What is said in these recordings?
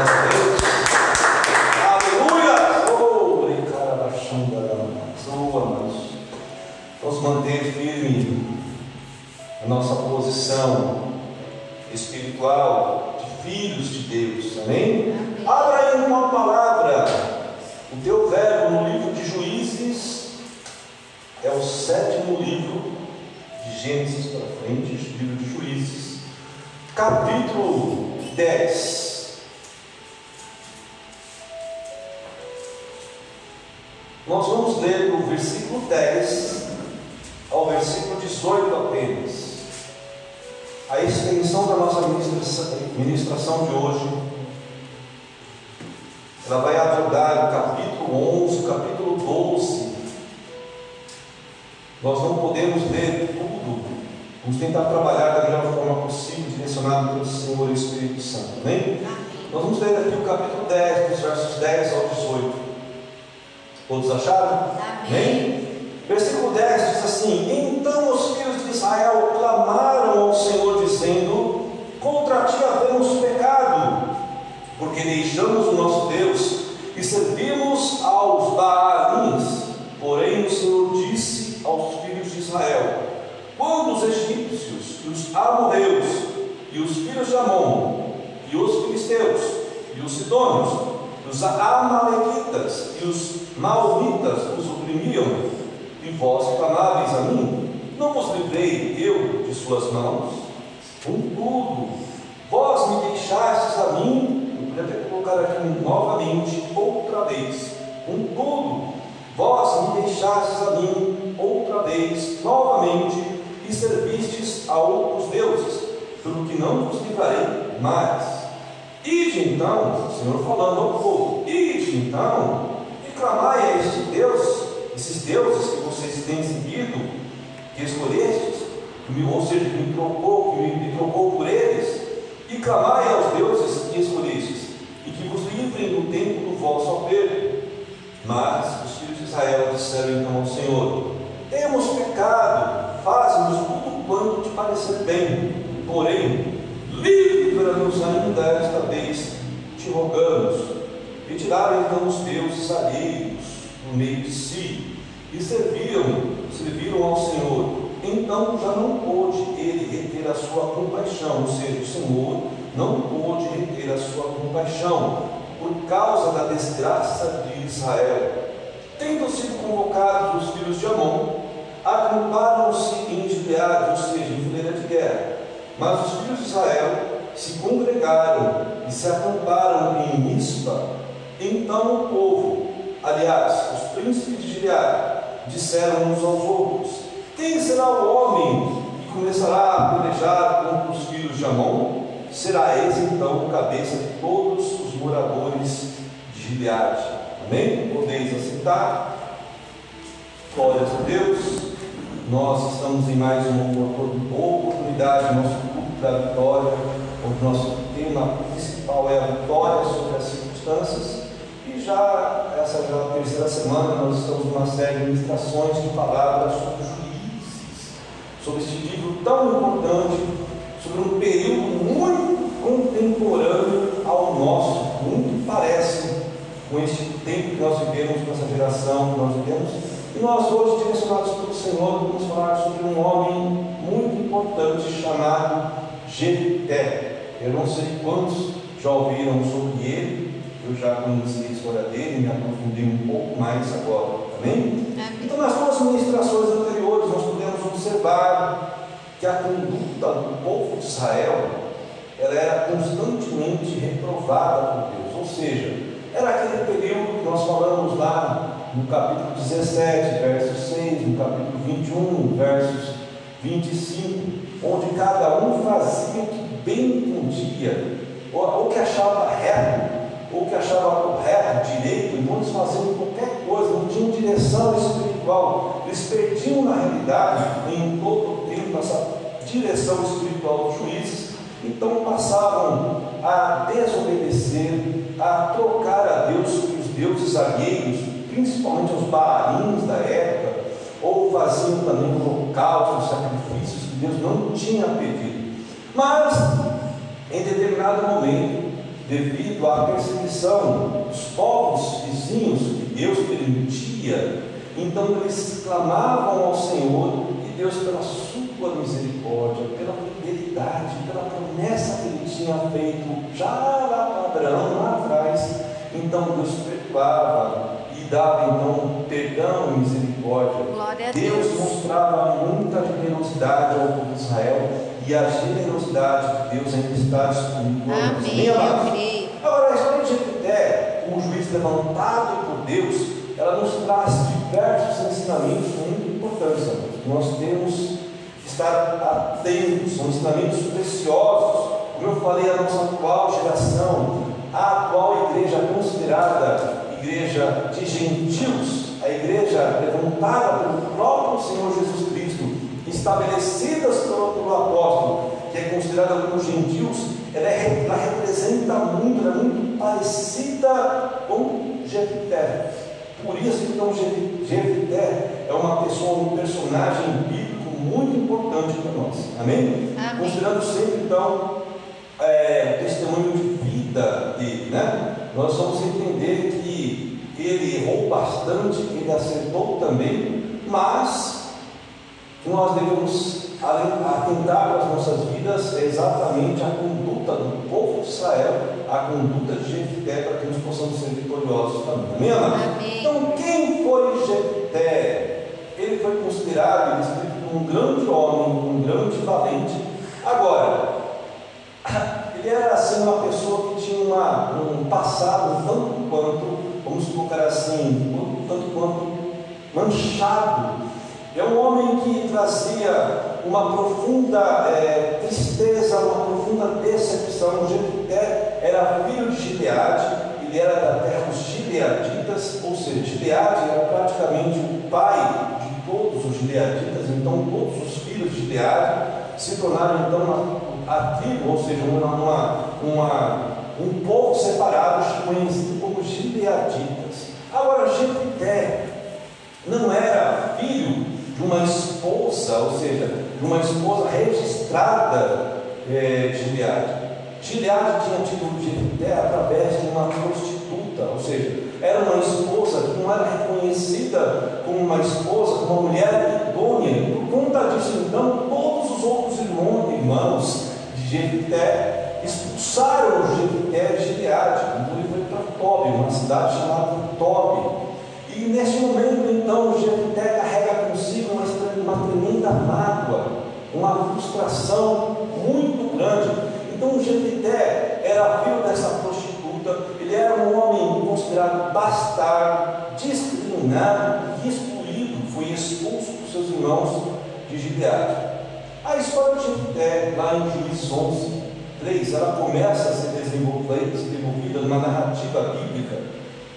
Glória a Deus. Aleluia! Icarabaxandarama. Oh, amados. Vamos manter firme a nossa posição espiritual de filhos de Deus. Amém? Abra aí uma palavra. O teu verbo no livro de Juízes é o sétimo livro de Gênesis para frente, livro de Juízes, capítulo 10. Nós vamos ler do versículo 10 ao versículo 18 apenas. A extensão da nossa ministração de hoje, ela vai abordar o capítulo 11, o capítulo 12. Nós não podemos ler tudo. Vamos tentar trabalhar da melhor forma possível, direcionado pelo Senhor e Espírito Santo. Amém? Nós vamos ler aqui o capítulo 10, dos versos 10 ao 18. Todos acharam? Amém. Versículo 10 diz assim: Então os filhos de Israel clamaram ao Senhor, dizendo: Contra ti havemos pecado, porque deixamos o nosso Deus e servimos aos Baalins. Porém, o Senhor disse aos filhos de Israel: Quando os egípcios e os amorreus e os filhos de Amon e os filisteus e os sidônios os amalequitas e os maomitas os oprimiam, e vós clamáveis a mim, não vos livrei eu de suas mãos? Contudo, vós me deixastes a mim, eu podia até colocar aqui novamente, outra vez, contudo, vós me deixastes a mim, outra vez, novamente, e servistes a outros deuses, pelo que não vos livrarei mais. Ide então, o Senhor falando ao povo, ide então, e clamai a este Deus, esses deuses que vocês têm seguido, que escolhestes, ou seja, que me trocou, que me trocou por eles, e clamai aos deuses que escolhestes, e que vos livrem do tempo do vosso aperto. Mas os filhos de Israel disseram então ao Senhor: Temos pecado, faze-nos tudo quanto te parecer bem, porém, livra-nos ainda esta vez, te rogamos. Retiraram então os deuses alheios no meio de si e serviram, serviram ao Senhor. Então já não pôde ele reter a sua compaixão, ou seja, o Senhor não pôde reter a sua compaixão por causa da desgraça de Israel. Tendo sido convocados os filhos de Amon, acamparam-se em Gileade, ou seja, em fileira de guerra. Mas os filhos de Israel se congregaram e se acamparam em Mispa. Então o povo, aliás, os príncipes de Gileade, disseram uns aos outros: Quem será o homem que começará a pelejar contra os filhos de Amon? Será esse então o cabeça de todos os moradores de Gileade. Amém? Podeis aceitar? Glórias a Deus. Nós estamos em mais uma oportunidade, nosso culto da vitória. O nosso tema principal é a vitória sobre as circunstâncias. E já, essa já é terceira semana, nós estamos numa série de ministrações de palavras sobre juízes, sobre este livro tão importante, sobre um período muito contemporâneo ao nosso, muito parece com este tempo que nós vivemos, com essa geração que nós vivemos. E nós, hoje, direcionados pelo Senhor, vamos falar sobre um homem muito importante chamado Jefté. Eu não sei quantos já ouviram sobre ele, eu já conheci a história dele, me aprofundei um pouco mais agora. Amém? Então, nas duas ministrações anteriores, nós podemos observar que a conduta do povo de Israel ela era constantemente reprovada por Deus, ou seja, era aquele período que nós falamos lá no capítulo 17, verso 6, no capítulo 21, versos 25, onde cada um fazia o que bem podia, ou, ou que achava reto, ou que achava correto, direito, então eles faziam qualquer coisa, não tinham direção espiritual, eles perdiam na realidade, em todo o tempo, essa direção espiritual dos juízes, então passavam a desobedecer, a trocar a Deus os deuses alheios, principalmente os baalins da época, ou faziam também holocaustos, sacrifícios que Deus não tinha pedido. Mas, em determinado momento, devido à perseguição dos povos vizinhos que Deus permitia, então eles clamavam ao Senhor e Deus, pela sua misericórdia, pela fidelidade, pela promessa que ele tinha feito já lá para Abraão, lá atrás, então Deus perdoava e dava então perdão e misericórdia. Deus. Deus mostrava muita generosidade ao povo de Israel e a generosidade de Deus ainda está disponível. Amém. Agora, a história de Jefité, um juiz levantado por Deus, ela nos traz diversos ensinamentos muito importantes. Nós temos que estar atentos, são ensinamentos preciosos. Como eu falei, a nossa atual geração, a atual igreja considerada igreja de gentios, a igreja levantada pelo próprio Senhor Jesus Cristo, estabelecidas pelo, pelo apóstolo, que é considerada como gentios, ela, é, ela representa muito, ela é muito parecida com Jefité. Por isso, então, Jefité é uma pessoa, um personagem bíblico muito importante para nós. Amém? Amém. Considerando sempre, então, é, o testemunho de vida dele, né? Nós vamos entender que ele errou bastante, ele acertou também, mas nós devemos atentar para as nossas vidas é exatamente a conduta do povo de Israel, a conduta de Jefté, para que nós possamos ser vitoriosos também. Amém? Amém. Então, quem foi Jefté? Ele foi considerado, descrito como um grande homem, um grande valente. Agora, ele era assim uma pessoa que tinha uma, um passado tanto quanto, vamos colocar assim, tanto quanto manchado é um homem que trazia uma profunda é, tristeza, uma profunda decepção. Jefté era filho de Gileade, ele era da terra dos Gileaditas, ou seja, Gileade era praticamente o pai de todos os Gileaditas, então todos os filhos de Gileade se tornaram então uma, a tribo, ou seja, uma, uma, uma, um povo separado conhecido como Gileaditas. Agora, Jefté não era filho de uma esposa, ou seja, de uma esposa registrada é, de Gileade. Gileade tinha de Jefté através de uma prostituta, ou seja, era uma esposa que não era reconhecida como uma esposa, como uma mulher idônea, por conta disso, então, todos os outros irmãos, irmãos de Jefté expulsaram Jefté de Gileade, então ele foi para Tobi, uma cidade chamada Tobi. E nesse momento, então, Jefté carrega uma, tremenda mágoa, uma frustração muito grande. Então, Jefté era filho dessa prostituta, ele era um homem considerado bastardo, discriminado e excluído, foi expulso por seus irmãos de Gileade. A história de Jefté, lá em Juízes 11, 3, ela começa a ser desenvolvida, desenvolvida numa narrativa bíblica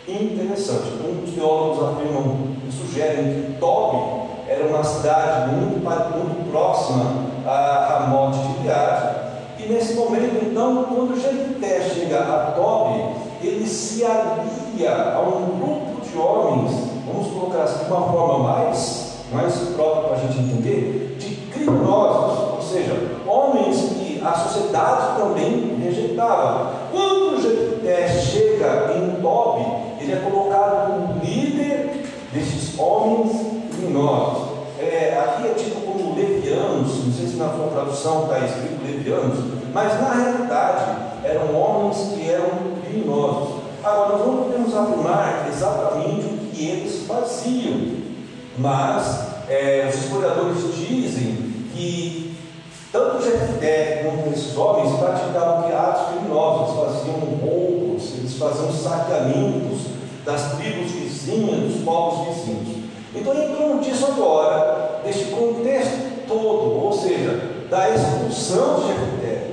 interessante. Então, os teólogos afirmam e sugerem que Tobi era uma cidade muito, muito próxima a Ramote de Gileade. E nesse momento, então, quando Jefté chega a Tobi, ele se alia a um grupo de homens, vamos colocar assim de uma forma mais, mais própria para a gente entender, de criminosos, ou seja, homens que a sociedade também rejeitava. Quando Jefté chega em Tobi, ele é colocado como líder desses homens criminosos. É, aqui é tido como levianos, não sei se na sua tradução está escrito levianos, mas na realidade eram homens que eram criminosos. Agora, nós não podemos afirmar exatamente o que eles faziam, mas é, os historiadores dizem que tanto Jefté quanto esses homens praticavam atos criminosos, faziam roubos, eles faziam saqueamentos, das tribos vizinhas, dos povos vizinhos. Então, em torno disso agora, deste contexto todo, ou seja, da expulsão de Jefté,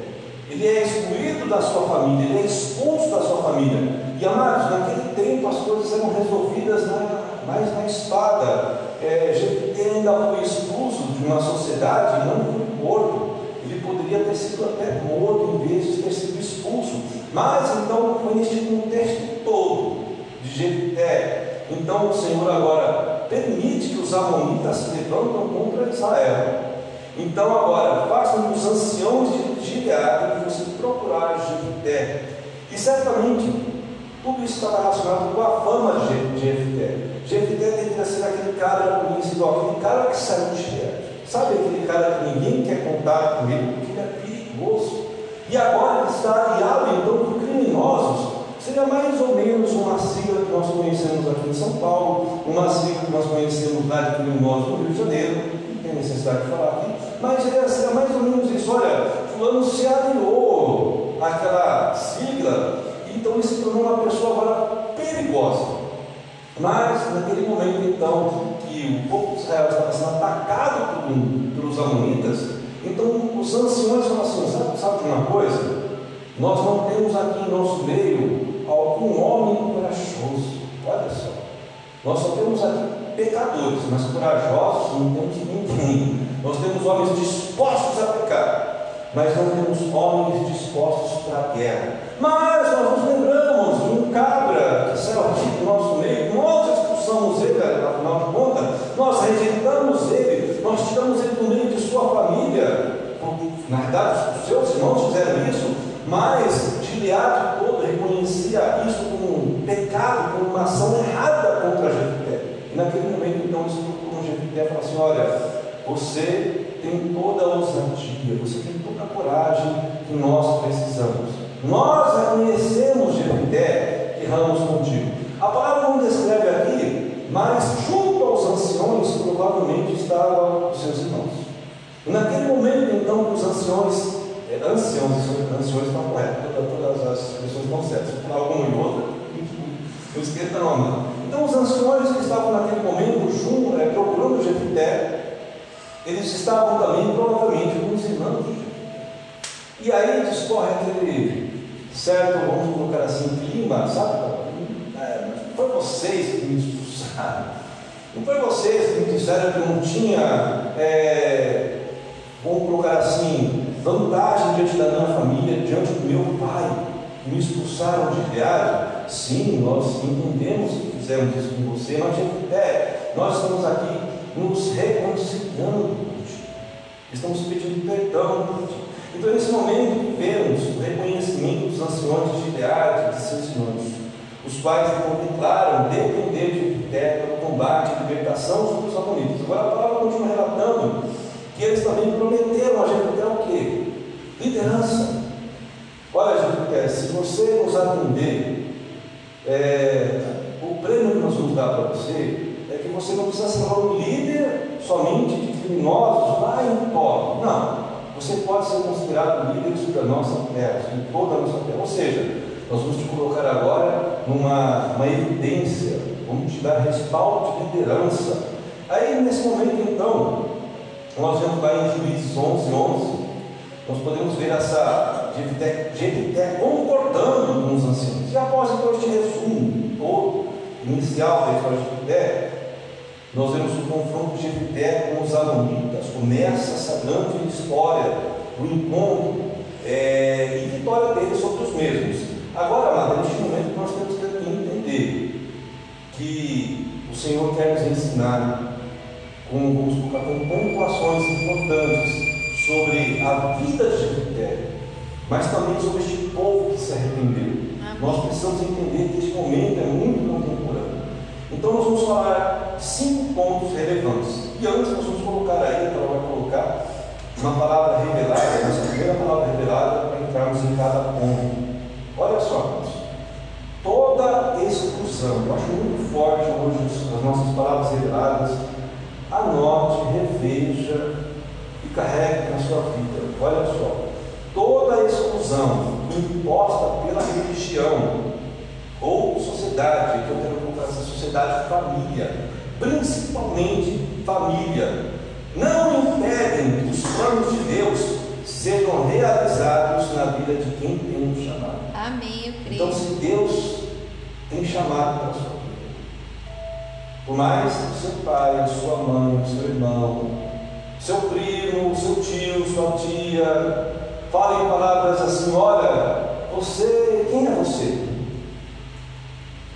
ele é excluído da sua família, ele é expulso da sua família. E amados, naquele tempo as coisas eram resolvidas na, mais na espada. É, Jefté ainda foi expulso de uma sociedade, não foi morto. Ele poderia ter sido até morto em vez de ter sido expulso. Mas então foi neste contexto todo de Jefté. Então o Senhor agora permite que os amonitas se levantam contra Israel. Então agora, façam os anciãos de Gileade que você procurar Jefté. E certamente tudo isso estava relacionado com a fama de Jefté. Jefté deveria ser aquele cara conhecido, aquele cara que saiu de Gileade. Sabe aquele cara que ninguém quer contar com ele, porque ele é perigoso. E agora ele está aliado então com criminosos. Seria mais ou menos uma sigla que nós conhecemos aqui em São Paulo, uma sigla que nós conhecemos lá de criminosos no Rio de Janeiro, não tem necessidade de falar aqui, mas seria mais ou menos isso. Olha, fulano se aliou àquela sigla então ele se tornou uma pessoa agora perigosa. Mas naquele momento então que o povo de Israel estava sendo atacado pelos amonitas, então os anciões falaram assim, sabe, sabe de uma coisa? Nós não temos aqui em nosso meio algum homem corajoso. Olha só. Nós só temos aqui pecadores, mas corajosos não temos ninguém. Nós temos homens dispostos a pecar mas não temos homens dispostos para a guerra. Mas nós nos lembramos de um cabra que saiu aqui do nosso meio, nós expulsamos ele, afinal de contas, nós rejeitamos ele, nós tiramos ele do meio de sua família. Na verdade, os seus irmãos fizeram isso, mas Gileade todo reconhecia isso como um pecado, como uma ação errada contra Jefité. E naquele momento, então, eles procuram Jefité e falam assim: olha, você tem toda a ousadia, você tem toda a coragem que nós precisamos. Nós reconhecemos Jefité que erramos contigo. A palavra não descreve aqui, mas junto aos anciões provavelmente estavam os seus irmãos. Naquele momento então os anciões, é, anciões, anciões estão corretos, todas, as expressões estão certas, para alguma e outra, não esquenta não, Então os anciões que estavam naquele momento junto, é, procurando Jefité, eles estavam também, provavelmente, com os irmãos. E aí discorre aquele certo, vamos colocar assim, clima, sabe? É, não foi vocês que me expulsaram. Não foi vocês que me disseram que não tinha, é, vamos colocar assim, vantagem diante da minha família, diante do meu pai, que me expulsaram de viagem. Sim, nós entendemos que fizemos isso com você, mas é, nós estamos aqui nos reconciliando. Estamos pedindo perdão. Então, nesse momento, vemos o reconhecimento dos anciões de Gileade, de seus irmãos, os quais declaram depender de terra no combate e libertação sobre os amonitas. Agora, a palavra continua relatando que eles também prometeram a Jefité o quê? Liderança. Olha, Jefité, se você nos atender, é, o prêmio que nós vamos dar para você que você não precisa ser um líder somente de criminosos lá em Tó. Não. Você pode ser considerado líder sobre a nossa terra, sobre toda a nossa terra. Ou seja, nós vamos te colocar agora numa uma evidência, vamos te dar respaldo de liderança. Aí, nesse momento, então, nós vamos lá em Juízes 11, 11, nós podemos ver essa Jefité concordando com os anciãos. E após então este resumo todo, inicial da história de Jefité, nós vemos o confronto de Jefité com os Amonitas, começa essa grande história, o encontro é, e vitória deles sobre os mesmos. Agora, amado, neste momento nós temos que entender que o Senhor quer nos ensinar com, com, com pontuações importantes sobre a vida de Jefité, mas também sobre este povo que se arrependeu. Amém. Nós precisamos entender que este momento é muito contemporâneo. Então nós vamos falar cinco pontos relevantes. E antes nós vamos colocar aí, ela vai colocar uma palavra revelada, nossa primeira palavra revelada, para entrarmos em cada ponto. Olha só, toda exclusão, eu acho muito forte hoje as nossas palavras reveladas. Anote, reveja e carregue na sua vida. Olha só, toda exclusão imposta pela religião ou sociedade, que eu quero colocar essa sociedade família, principalmente família, não impedem que os planos de Deus sejam realizados na vida de quem tem um chamado. Amém, eu creio. Então, se Deus tem chamado para a sua vida, por mais que seu pai, sua mãe, seu irmão, seu primo, seu tio, sua tia, falem palavras assim: olha, você, quem é você?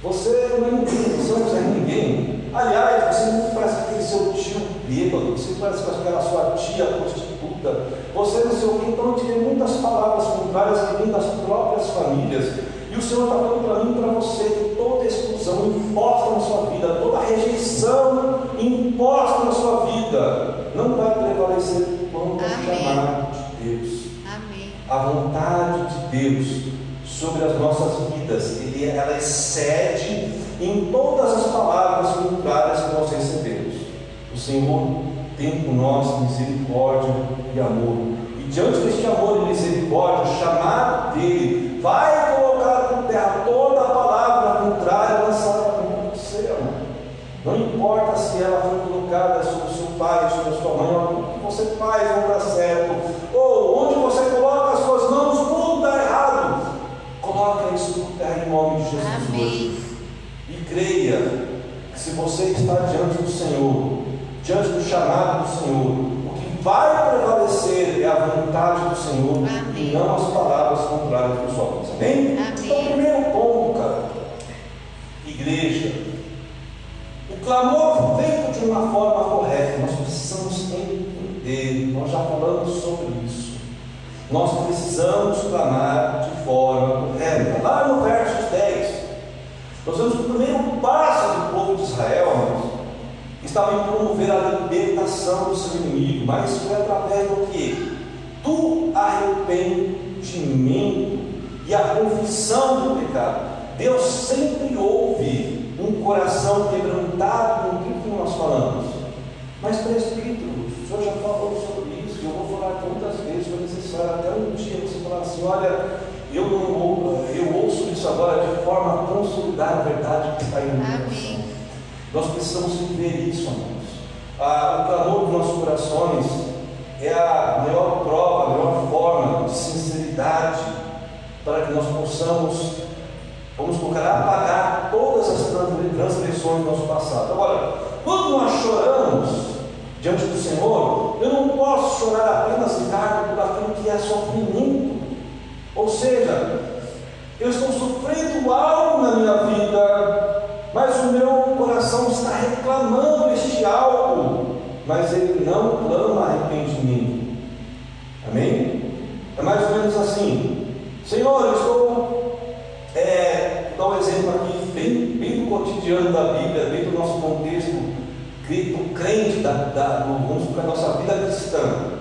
Você não é ninguém, você não é ninguém. Aliás, você não parece aquele seu tio bêbado, você parece com aquela sua tia prostituta, você não sei o que. Então, eu tive muitas palavras contrárias que vêm das próprias famílias. E o Senhor está falando para mim para você que toda exclusão imposta na sua vida, toda rejeição imposta na sua vida, não vai prevalecer quando chamar de Deus. Amém. A vontade de Deus sobre as nossas vidas, ele, ela excede em todas as palavras contrárias que nós recebemos. O Senhor tem com nós misericórdia e amor. E diante deste amor e misericórdia, o chamado dele vai colocar por terra toda a palavra contrária lançada contra você, amor. Não importa se ela foi colocada sobre o seu pai, sobre a sua mãe, o que você faz não dá certo, ou onde você coloca as suas mãos, tudo dá errado. Coloca isso por terra em nome de Jesus Amém. hoje. E creia que se você está diante do Senhor, diante do chamado do Senhor, o que vai prevalecer é a vontade do Senhor Amém. e não as palavras contrárias dos homens. Amém? Amém. Então, primeiro ponto, cara, igreja, o clamor feito de uma forma correta, nós precisamos entender, nós já falamos sobre isso. Nós precisamos clamar de forma correta. Lá no verso 10, nós vemos que o primeiro passo do povo de Israel, estava em promover a libertação do seu inimigo, mas foi através do que? Do arrependimento e a confissão do pecado. Deus sempre ouve um coração quebrantado com tudo que nós falamos. Mas, presbítero, o senhor já falou sobre isso, eu vou falar quantas vezes for necessário, até um dia você falar assim, olha, eu não ou- eu ouço isso agora de forma a consolidar a verdade que está em. Amém. Nós precisamos viver isso, amados. Ah, o clamor dos nossos corações é a maior prova, a maior forma de sinceridade para que nós possamos, vamos colocar, apagar todas as transgressões do nosso passado. Agora, quando nós choramos diante do Senhor, eu não posso chorar apenas, Ricardo, por aquilo que é sofrimento. Ou seja, eu estou sofrendo algo na minha vida, mas o meu coração está reclamando este algo, mas ele não clama arrependimento. Amém? É mais ou menos assim: Senhor, eu estou. É, vou dar um exemplo aqui, bem, bem do cotidiano da Bíblia, bem do nosso contexto do crente, da, da, do, vamos para a nossa vida cristã.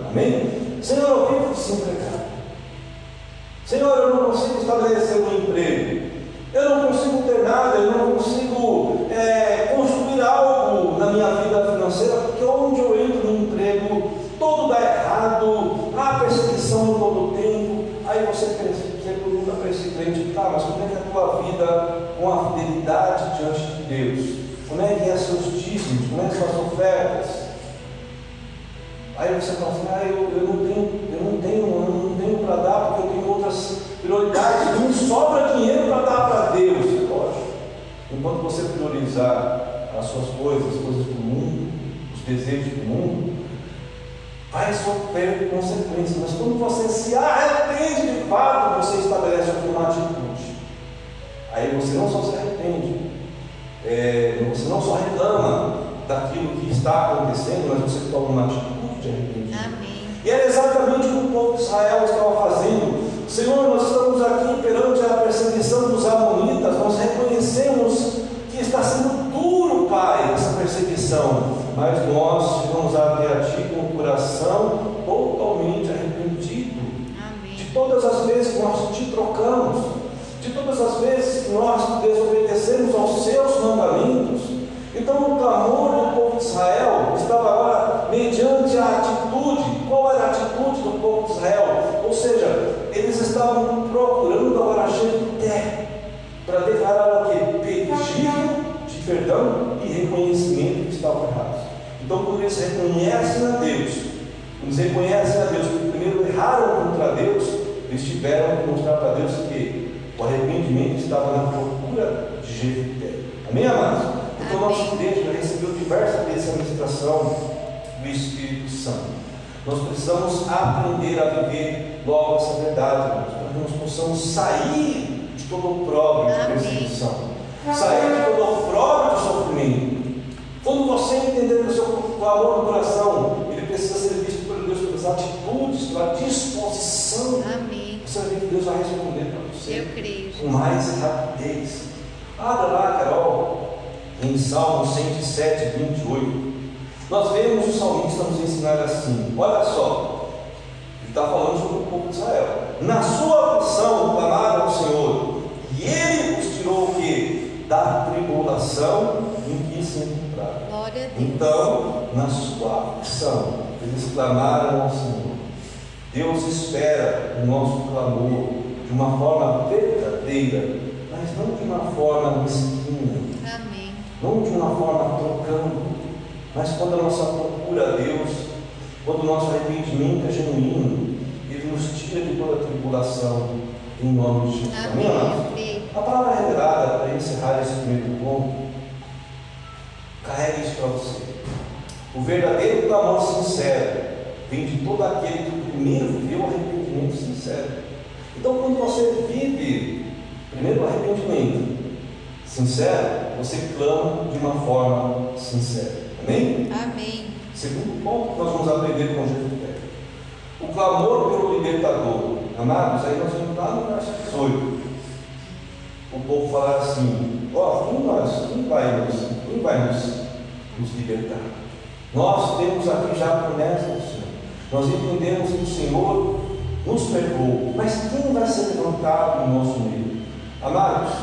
Amém? Senhor, eu vivo desempregado. Senhor, eu não consigo estabelecer um emprego. Eu não consigo ter nada, eu não consigo é, construir algo na minha vida financeira, porque onde eu entro no emprego, tudo dá errado, há perseguição todo o tempo. Aí você, pensa, você pergunta para esse crente, tá, mas como é que é a tua vida com a fidelidade diante de Deus? Como é que é seus dízimos? Como é que são as ofertas? Aí você fala assim, ah, eu, eu não tenho, eu não tenho, não tenho para dar porque eu tenho outras prioridades, não sobra dinheiro para dar para Deus. Lógico. Enquanto você priorizar as suas coisas, as coisas do mundo, os desejos do mundo, vai sofrer consequências. Mas quando você se arrepende de fato, você estabelece uma atitude. Aí você não só se arrepende, é, você não só reclama daquilo que está acontecendo, mas você toma uma atitude de arrependimento. E era exatamente o que o povo de Israel estava fazendo. Senhor, nós estamos aqui perante a perseguição dos Amonitas, nós reconhecemos que está sendo duro, Pai, essa perseguição, mas nós chegamos até a Ti com o coração totalmente arrependido Amém. de todas as vezes que nós te trocamos, de todas as vezes que nós desobedecemos aos seus mandamentos. Então, o clamor do povo de Israel estava agora mediante a atitude. Qual era a atitude do povo de Israel? Ou seja, eles estavam procurando agora jeito terra para declarar o quê? Pedido de perdão e reconhecimento que estavam errados. Então, quando eles reconhecem a Deus, quando eles reconhecem a Deus que primeiro erraram contra Deus, eles tiveram que mostrar para Deus que o arrependimento estava na procura de Jefité. Amém, amados? Então, nossa igreja já recebeu diversas vezes a ministração do Espírito Santo. Nós precisamos aprender a viver logo essa verdade, irmãos, para que nós possamos sair de todo o próprio de perseguição, sair de todo o próprio de sofrimento. Quando você entender o seu clamor no coração, ele precisa ser visto por Deus pelas atitudes, pela disposição. Amém. Você vai ver que Deus vai responder para você. Com mais rapidez. Abra lá, Carol, em Salmo 107, 28. Nós vemos o salmista nos ensinar assim: olha só, ele está falando sobre o povo de Israel. Na sua aflição clamaram ao Senhor, e ele os tirou o quê? Da tribulação em que se encontraram. Então, na sua aflição, eles clamaram ao Senhor. Deus espera o nosso clamor de uma forma verdadeira, mas não de uma forma mesquinha, Amém. não de uma forma trocando, mas quando a nossa procura a Deus, quando o nosso arrependimento é genuíno, Ele nos tira de toda tribulação, em nome de Jesus. Amém, Amém. A palavra revelada para encerrar esse primeiro ponto, carrega isso para você. O verdadeiro clamor sincero vem de todo aquele que primeiro viveu o arrependimento sincero. Então, quando você vive primeiro o arrependimento sincero, você clama de uma forma sincera. Amém? Amém. Segundo ponto que nós vamos aprender com Jesus. O clamor pelo libertador. Amados, aí nós vamos lá no verso 18. O povo falar assim: Ó, quem, nós, quem vai, nos, quem vai nos, nos libertar? Nós temos aqui já a promessa do Senhor. Nós entendemos que o Senhor nos perdoou. Mas quem vai ser levantado no nosso meio? Amados,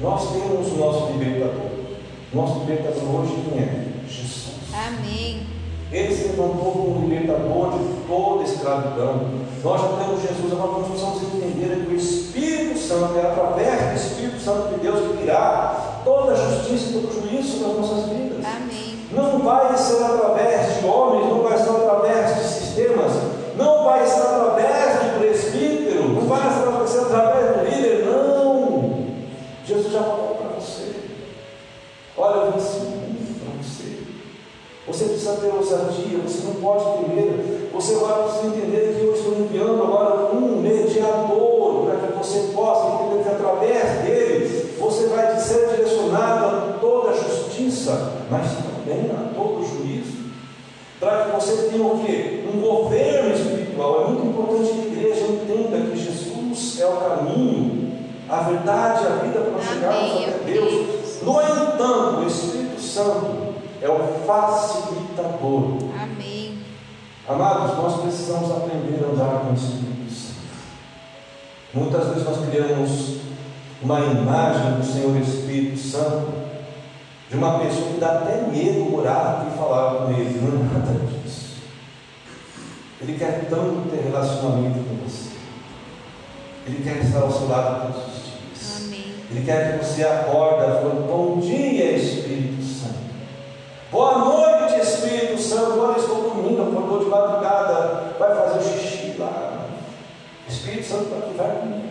nós temos o nosso libertador. Nosso libertador hoje quem é? Jesus. Amém. Ele se levantou como libertador de toda escravidão. Nós já temos Jesus, agora nós precisamos entender que o Espírito Santo é através do Espírito Santo de Deus que virá toda a justiça e todo o juízo sobre as nossas vidas. Amém. Não vai ser através de homens, não vai ser através de sistemas, não vai ser através de presbítero, não vai ser através do líder, não. Jesus já falou para você. Olha, eu muito para você. Você precisa ter ousadia, você não pode temer. Você agora precisa entender que eu estou enviando agora um mediador para que você possa entender que através dele você vai ser direcionado a toda a justiça, mas também a todo o juízo. Para que você tenha o quê? Um governo espiritual. É muito importante que a igreja entenda que Jesus é o caminho, a verdade, a vida para chegarmos até Deus. No entanto, o Espírito Santo é o facilitador. Amém. Amados, nós precisamos aprender a andar com o Espírito Santo. Muitas vezes nós criamos uma imagem do Senhor Espírito Santo de uma pessoa que dá até medo morar e falar com ele. Não é nada disso. Ele quer tanto ter relacionamento com você. Ele quer estar ao seu lado todos. Ele quer que você acorda falando, bom dia Espírito Santo. Boa noite Espírito Santo. Olha, estou dormindo, acordou de madrugada, vai fazer o xixi lá. Espírito Santo está aqui, vai comigo.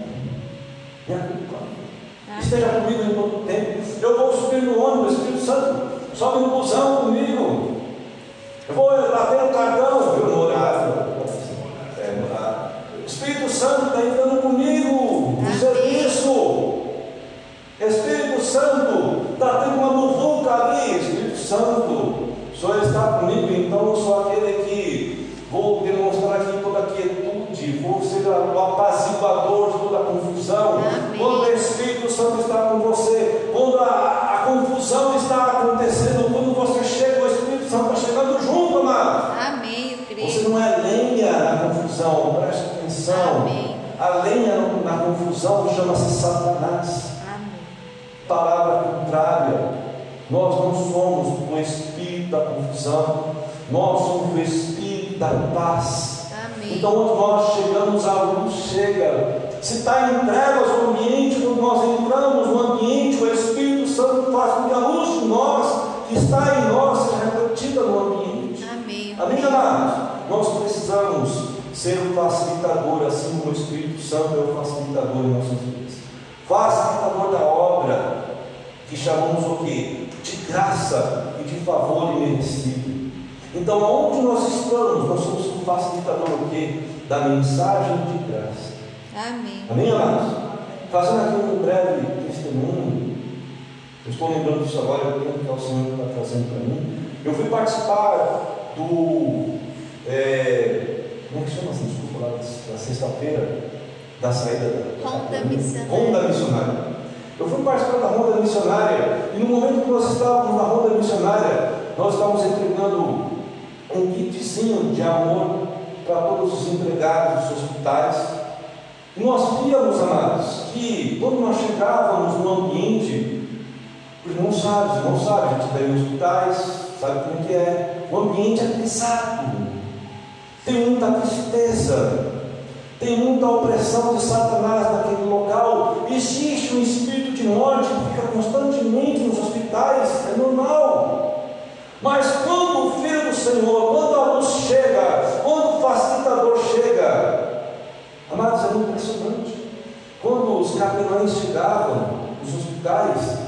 Me acompanha. Esteja comigo em todo o tempo. Eu vou subir no ônibus, Espírito Santo, sobe no busão comigo. Eu vou bater no cartão, eu horário. É, no horário. O Espírito Santo está entrando comigo no Amém. serviço. Espírito Santo, está tendo uma muvuca ali. Espírito Santo, o Senhor está comigo, então eu sou aquele que vou demonstrar aqui toda a quietude, vou ser o apaziguador de toda a confusão. Amém. Quando o Espírito Santo está com você, quando a, a confusão está acontecendo, quando você chega, o Espírito Santo está chegando junto, amado. Amém. Eu Você creio. não é lenha na confusão, preste atenção. Amém. A lenha na confusão chama-se Satanás. Amém. Palavra contrária. Nós não somos o espírito da confusão, nós somos o espírito da paz. Amém. Então, onde nós chegamos, a luz chega. Se está em trevas o ambiente, quando nós entramos no ambiente, o Espírito Santo faz com que a luz de nós, que está em nós, seja refletida no ambiente. Amém. Amém, amados? Nós precisamos ser o facilitador, assim como o Espírito Santo é o facilitador em nossas vidas. Facilitador da obra, que chamamos o quê? De graça e de favor imerecido. Então, aonde nós estamos, nós somos o facilitador o quê? Da mensagem de graça. Amém. Amém, amados? Fazendo aqui um breve testemunho, eu estou lembrando disso agora, eu tenho que o Senhor está trazendo para mim. Eu fui participar do. É, como é que chama assim? Desculpa lá, da sexta-feira. da saída da Ronda missionária. Ronda missionária. Eu fui participar da ronda missionária e no momento que nós estávamos na ronda missionária, nós estávamos entregando um kitzinho de amor para todos os empregados dos hospitais. E nós víamos, amados, que quando nós chegávamos no ambiente, os irmãos sabem, os irmãos sabem, a gente está em hospitais, sabe como é que é. O ambiente é pesado, tem muita tristeza, tem muita opressão de Satanás naquele local. Existe um espírito de morte que fica constantemente nos hospitais, é normal. Mas quando o Filho do Senhor, quando a luz chega, quando o facilitador chega, amados, é impressionante. Quando os capelães chegavam nos hospitais,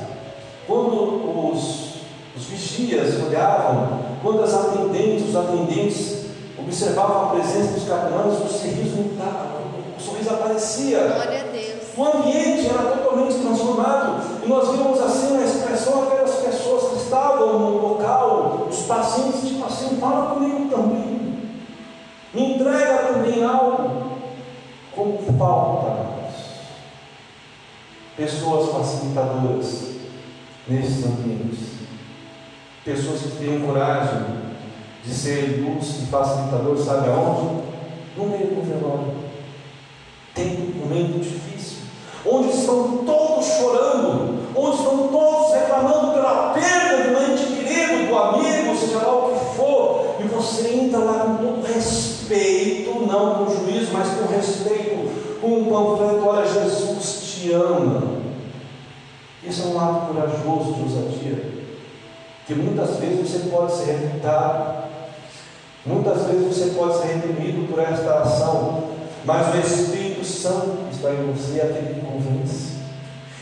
quando os, os vigias olhavam, quando as atendentes, os atendentes observavam a presença dos capelães, o sorriso mudava, o sorriso aparecia. Glória a Deus. O ambiente era totalmente transformado e nós vimos assim a expressão aquelas pessoas que estavam no local, os pacientes, tipo assim, fala comigo também, me entrega também algo, como falta pessoas facilitadoras nesses ambientes, pessoas que tenham coragem de ser luz e facilitador, sabe aonde? No meio do velório. Tem um momento difícil, onde estão todos chorando, onde estão todos reclamando pela perda do ente querido, do amigo, seja lá o que for, e você entra lá com respeito, não com juízo, mas com respeito, com um panfleto, olha, Jesus te ama. Isso é um ato corajoso de ousadia, que muitas vezes você pode ser refutado, muitas vezes você pode ser reprimido por esta ação, mas o Espírito Santo está em você, é aquele que convence,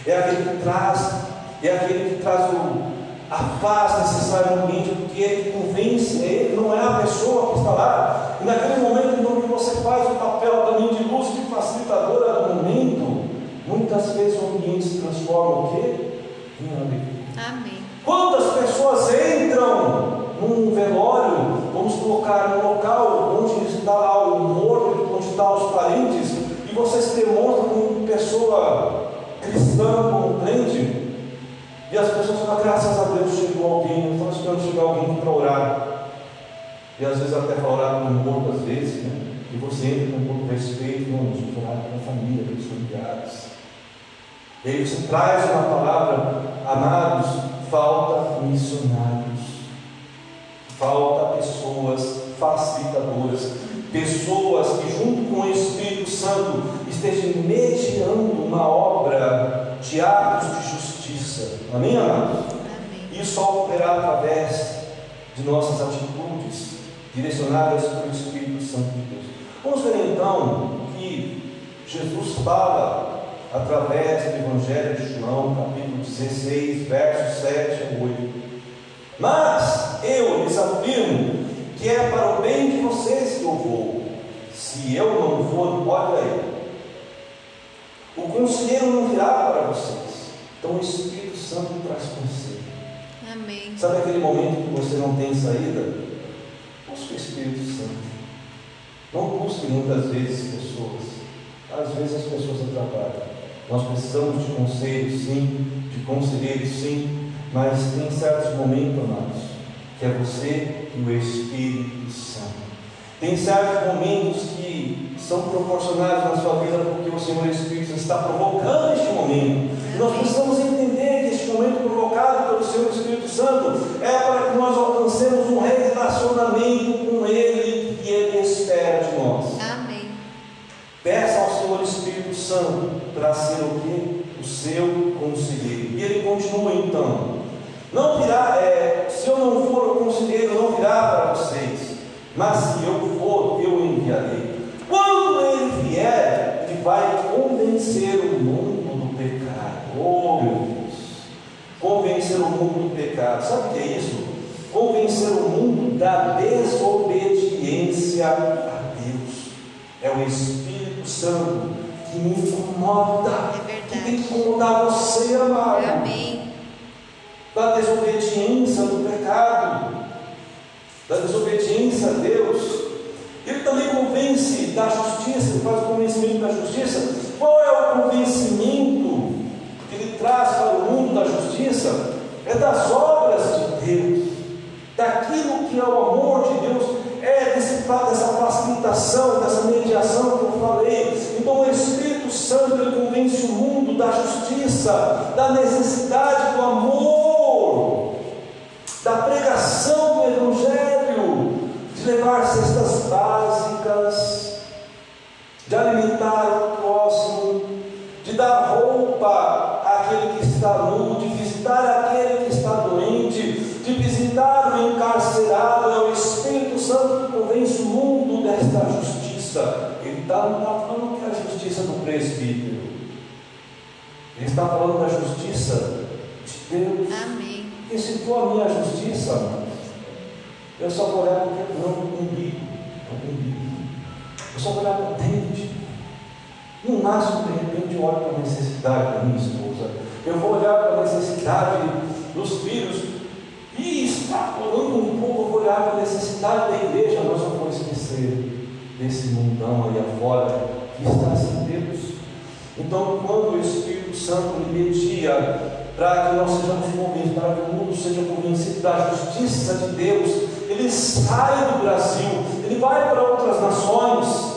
é aquele que traz, é aquele que traz o, a paz ambiente, porque ele convence, ele não é a pessoa que está lá, e naquele momento em que você faz o papel também de luz, de facilitadora do momento, muitas vezes o ambiente se transforma o quê? Em alegria. Amém. Quantas pessoas entram num velório, vamos colocar no local onde está lá o morto, onde estão os parentes, e você se demonstra como pessoa cristã, como crente, e as pessoas falam, graças a Deus chegou alguém, estava esperando chegar alguém para orar. E às vezes até para orar com morto, às vezes, né? E você entra com todo respeito, vamos orar pela família, pelos familiares. E aí você traz uma palavra, amados, falta missionários, falta pessoas facilitadoras, pessoas que junto com o Espírito Santo estejam mediando uma obra de atos de justiça. Amém, amados? Isso só operar através de nossas atitudes direcionadas pelo Espírito Santo de Deus. Vamos ver então o que Jesus fala através do Evangelho de João, capítulo 16, versos 7 a 8. Mas que é para o bem de vocês que eu vou. Se eu não for, olha aí. O conselheiro não virá para vocês. Então o Espírito Santo traz conselho. Amém. Sabe aquele momento que você não tem saída? Busque o Espírito Santo. Não busque muitas vezes pessoas. Às vezes as pessoas atrapalham. Nós precisamos de conselhos, sim, de conselheiros, sim, mas tem certos momentos, amados, que é você e o Espírito Santo. Tem certos momentos que são proporcionados na sua vida porque o Senhor Espírito está provocando este momento. E nós precisamos entender que este momento provocado pelo Senhor Espírito Santo é para que nós alcancemos um relacionamento com Ele que Ele espera de nós. Amém. Peça ao Senhor Espírito Santo para ser o quê? O seu conselheiro. E ele continua então. Não virá, é, se eu não for o conselheiro, não virá para vocês. Mas se eu for, eu enviarei. Quando ele vier, ele vai convencer o mundo do pecado. Oh meu Deus! Convencer o mundo do pecado. Sabe o que é isso? Convencer o mundo da desobediência a Deus. É o Espírito Santo que me incomoda, É que tem que incomodar você, amado Amém. Da desobediência do pecado, da desobediência a Deus. Ele também convence da justiça, ele faz o convencimento da justiça. Qual é o convencimento que ele traz para o mundo da justiça? É das obras de Deus, daquilo que é o amor de Deus, é desse, dessa facilitação, dessa mediação que eu falei. Então o Espírito Santo ele convence o mundo da justiça, da necessidade do amor, da pregação do Evangelho, de levar cestas básicas, de alimentar o próximo, de dar roupa àquele que está nu, de visitar aquele que está doente, de visitar o encarcerado. É o Espírito Santo que convence o mundo desta justiça. Ele está, não está falando que é a justiça do presbítero. Ele está falando da justiça Deus. Amém. Porque se for a minha justiça, eu só vou olhar porque não umbigo. Eu só vou olhar para dente. Não nasce de repente eu olho para a necessidade da minha esposa. Eu vou olhar para a necessidade dos filhos. E extrapolando um pouco, eu vou olhar para a necessidade da igreja, mas eu vou esquecer desse mundão aí afora que está sem Deus. Então, quando o Espírito Santo me media para que nós sejamos convencidos, para que o mundo seja convencido da justiça de Deus, ele sai do Brasil, ele vai para outras nações,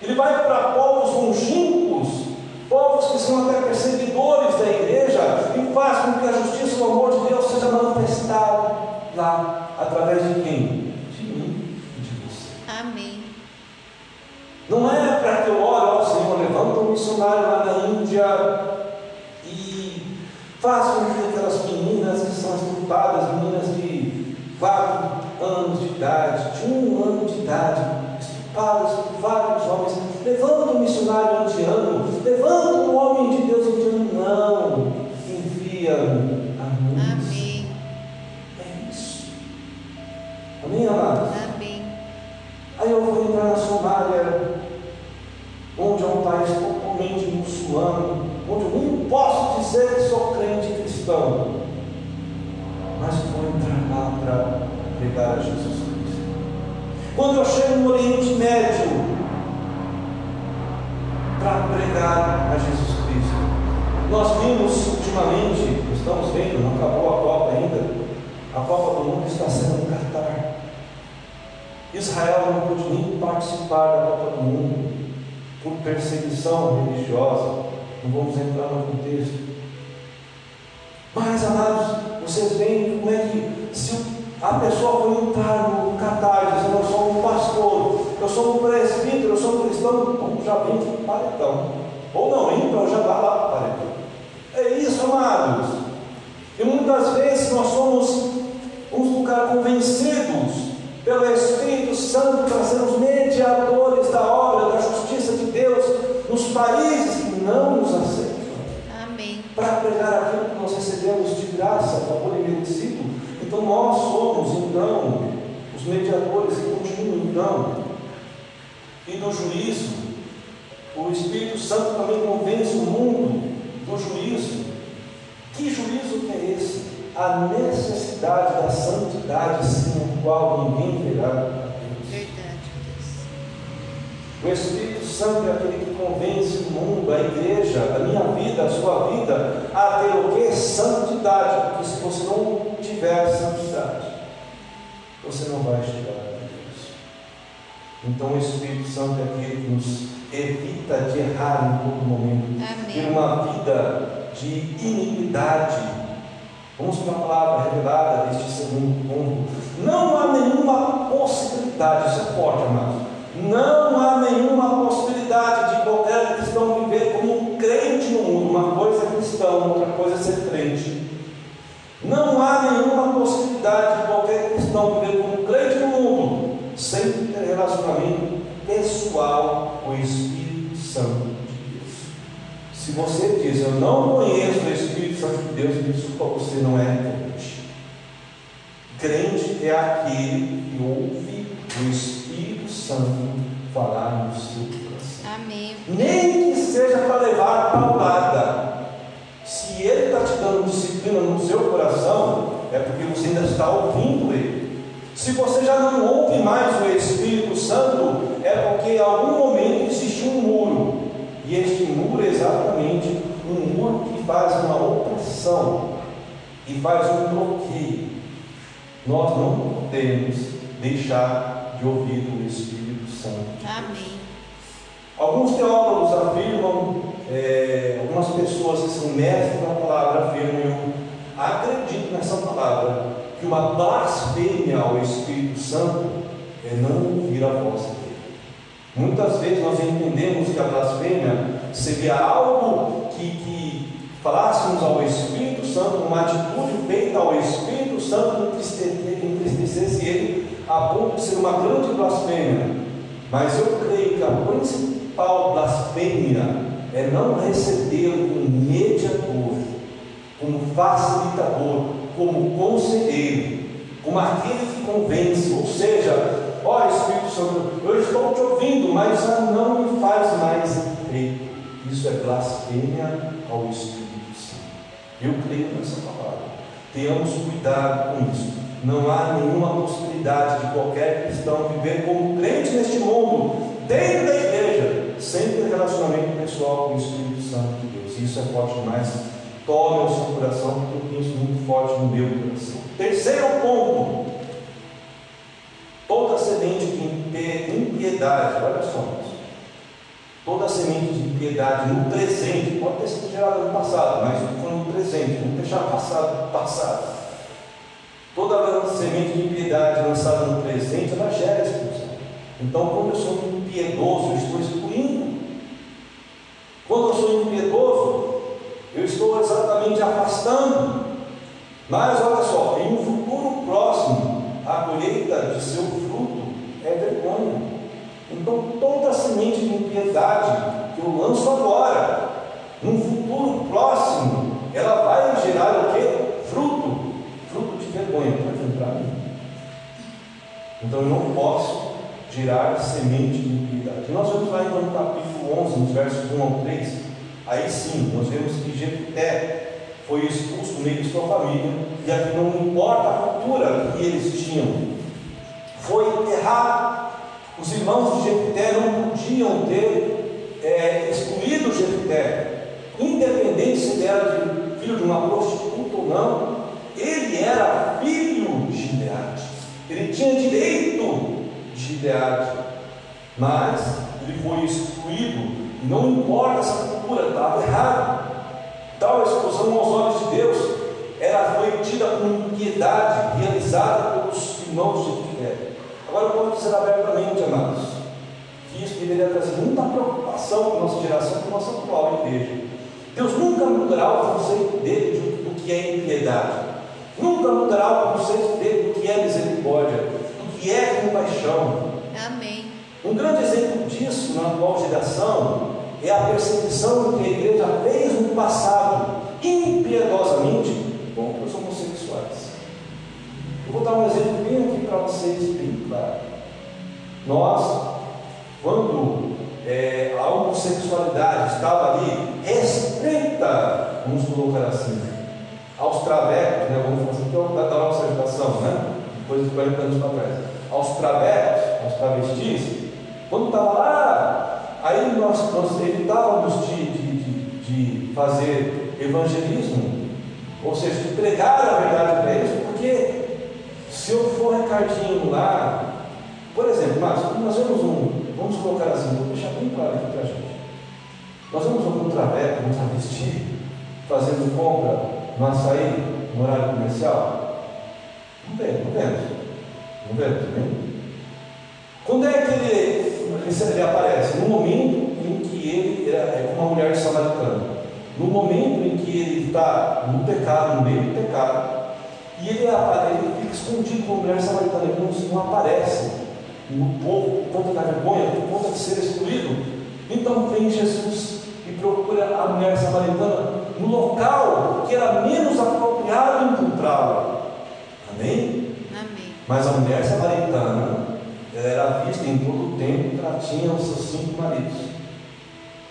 ele vai para povos longínquos, povos que são até perseguidores da igreja, e faz com que a justiça e o amor de Deus seja manifestado lá, através de quem? De mim e de você. Amém. Não é para que eu ore ao Senhor, levanta um missionário lá na Índia faça com que aquelas meninas que são estudadas, meninas de quatro anos de idade, de um ano de idade, pessoa for entrar no Catar dizendo eu sou um pastor, eu sou um presbítero, eu sou um cristão, já vem para o paredão. Ou não entra, já vai lá para o paredão. É isso, amados. E muitas vezes nós somos, vamos ficar convencidos pelo Espírito Santo para sermos mediadores da obra, da justiça de Deus nos países que não nos aceitam. Amém. Para pregar aquilo que nós recebemos de graça, favor e merecido. Então nós somos, então, os mediadores e continuam, então. E no juízo, o Espírito Santo também convence o mundo do juízo. Que juízo que é esse? A necessidade da santidade sem a qual ninguém verá a Deus. Verdade, Deus. O Espírito Santo é aquele que convence o mundo, a igreja, a minha vida, a sua vida, a ter o que? Santidade. Porque se você não tiver santidade, você não vai chegar a Deus. Então o Espírito Santo é aquele que nos evita de errar em todo momento, ter uma vida de iniquidade. Vamos para a palavra revelada deste segundo ponto. Não há nenhuma possibilidade, isso é forte, amados. Não há nenhuma possibilidade de qualquer cristão viver como um crente no mundo. Uma coisa é cristão, outra coisa é ser crente. Não há nenhuma possibilidade de qualquer cristão viver como um crente no mundo sem ter relacionamento pessoal com o Espírito Santo de Deus. Se você diz, eu não conheço o Espírito Santo de Deus, isso para você não é crente. Crente é aquele que ouve o Espírito Santo falar no seu coração. Amém. Nem que seja para levar a paulada. Se ele está te dando disciplina no seu coração, é porque você ainda está ouvindo ele. Se você já não ouve mais o Espírito Santo, é porque em algum momento existe um muro. E este muro é exatamente um muro que faz uma opressão e faz um bloqueio. Nós não podemos deixar de ouvir o Espírito Santo. Amém. Alguns teólogos afirmam, é, algumas pessoas que são mestres na palavra afirmam, acredito nessa palavra, que uma blasfêmia ao Espírito Santo é não ouvir a voz dele. Muitas vezes nós entendemos que a blasfêmia seria algo que, que falássemos ao Espírito Santo, uma atitude feita ao Espírito Santo entristecesse ele a ponto de ser uma grande blasfêmia. Mas eu creio que a principal blasfêmia é não recebê-lo como mediador, como facilitador, como conselheiro, como aquele que convence, ou seja, ó Espírito Santo, eu estou te ouvindo, mas já não me faz mais efeito. Isso é blasfêmia ao Espírito Santo. Eu creio nessa palavra. Tenhamos cuidado com isso. Não há nenhuma possibilidade de qualquer cristão viver como crente neste mundo, dentro da igreja, sem ter relacionamento pessoal com o Espírito Santo de Deus. Isso é forte demais. Tome o seu coração, porque eu isso muito forte no meu coração. Terceiro ponto. Toda semente de impiedade, olha só, toda semente de impiedade no presente, pode ter sido gerada no passado, mas no presente, não deixar passado passado. Toda semente de impiedade lançada no presente, ela gera. Então, quando eu sou impiedoso, eu estou excluindo. Quando eu sou impiedoso, eu estou exatamente afastando. Mas olha só, em um futuro próximo, a colheita de seu fruto é vergonha. Então, toda semente de impiedade que eu lanço agora, num futuro próximo, ela vai gerar o quê? Fruto. Fruto de vergonha. Pode entrar. Então, eu não posso gerar semente de impiedade. E nós vamos lá então no capítulo 11, nos versos 1 ao 3. Aí sim, nós vemos que Jefté foi expulso meio de sua família, e aqui não importa a cultura que eles tinham, foi enterrado. Os irmãos de Jefté não podiam ter é, excluído Jefté, independente se era filho de uma prostituta ou não, ele era filho de Gileade, ele tinha direito de Gileade, mas ele foi excluído, não importa essa cultura, estava errado. Tal exclusão aos olhos de Deus, ela foi tida com impiedade realizada pelos irmãos de Jefté. Agora eu posso dizer abertamente, amados, que isso deveria trazer muita preocupação para a nossa geração, para a nossa atual igreja. Deus nunca mudará o conceito dele de, do que é impiedade, nunca mudará o conceito dele do que é misericórdia, do que é compaixão. Amém. Um grande exemplo disso na atual geração é a perseguição que a igreja fez no passado, impiedosamente, contra os homossexuais. Eu vou dar um exemplo bem aqui para vocês, bem claro. Nós, quando é, a homossexualidade estava ali restrita, vamos colocar assim, aos travecos, né, vamos fazer é da nossa geração, né? depois de 40 anos para trás, aos travecos, aos travestis, quando estava lá, aí nós, nós evitávamos de, de, de, fazer evangelismo, ou seja, de pregar a verdade para eles, porque se eu for recadinho lá, por exemplo, Márcio, nós vemos um, vamos colocar assim, vou deixar bem claro aqui para a gente. Nós vemos algum traveco, um travesti, fazendo compra no açaí, no horário comercial? Não vemos, não vemos. Vemos, né? Quando é que ele, ele aparece? No momento em que ele é como uma mulher samaritana. No momento em que ele está no pecado, no meio do pecado, e ele, ele fica escondido com a mulher samaritana, ele não, não aparece no povo por conta da vergonha, por conta de ser excluído. Então vem Jesus e procura a mulher samaritana no local que era menos apropriado encontrá-la. Amém? Mas a mulher samaritana ela era vista em todo o tempo que ela tinha os seus cinco maridos.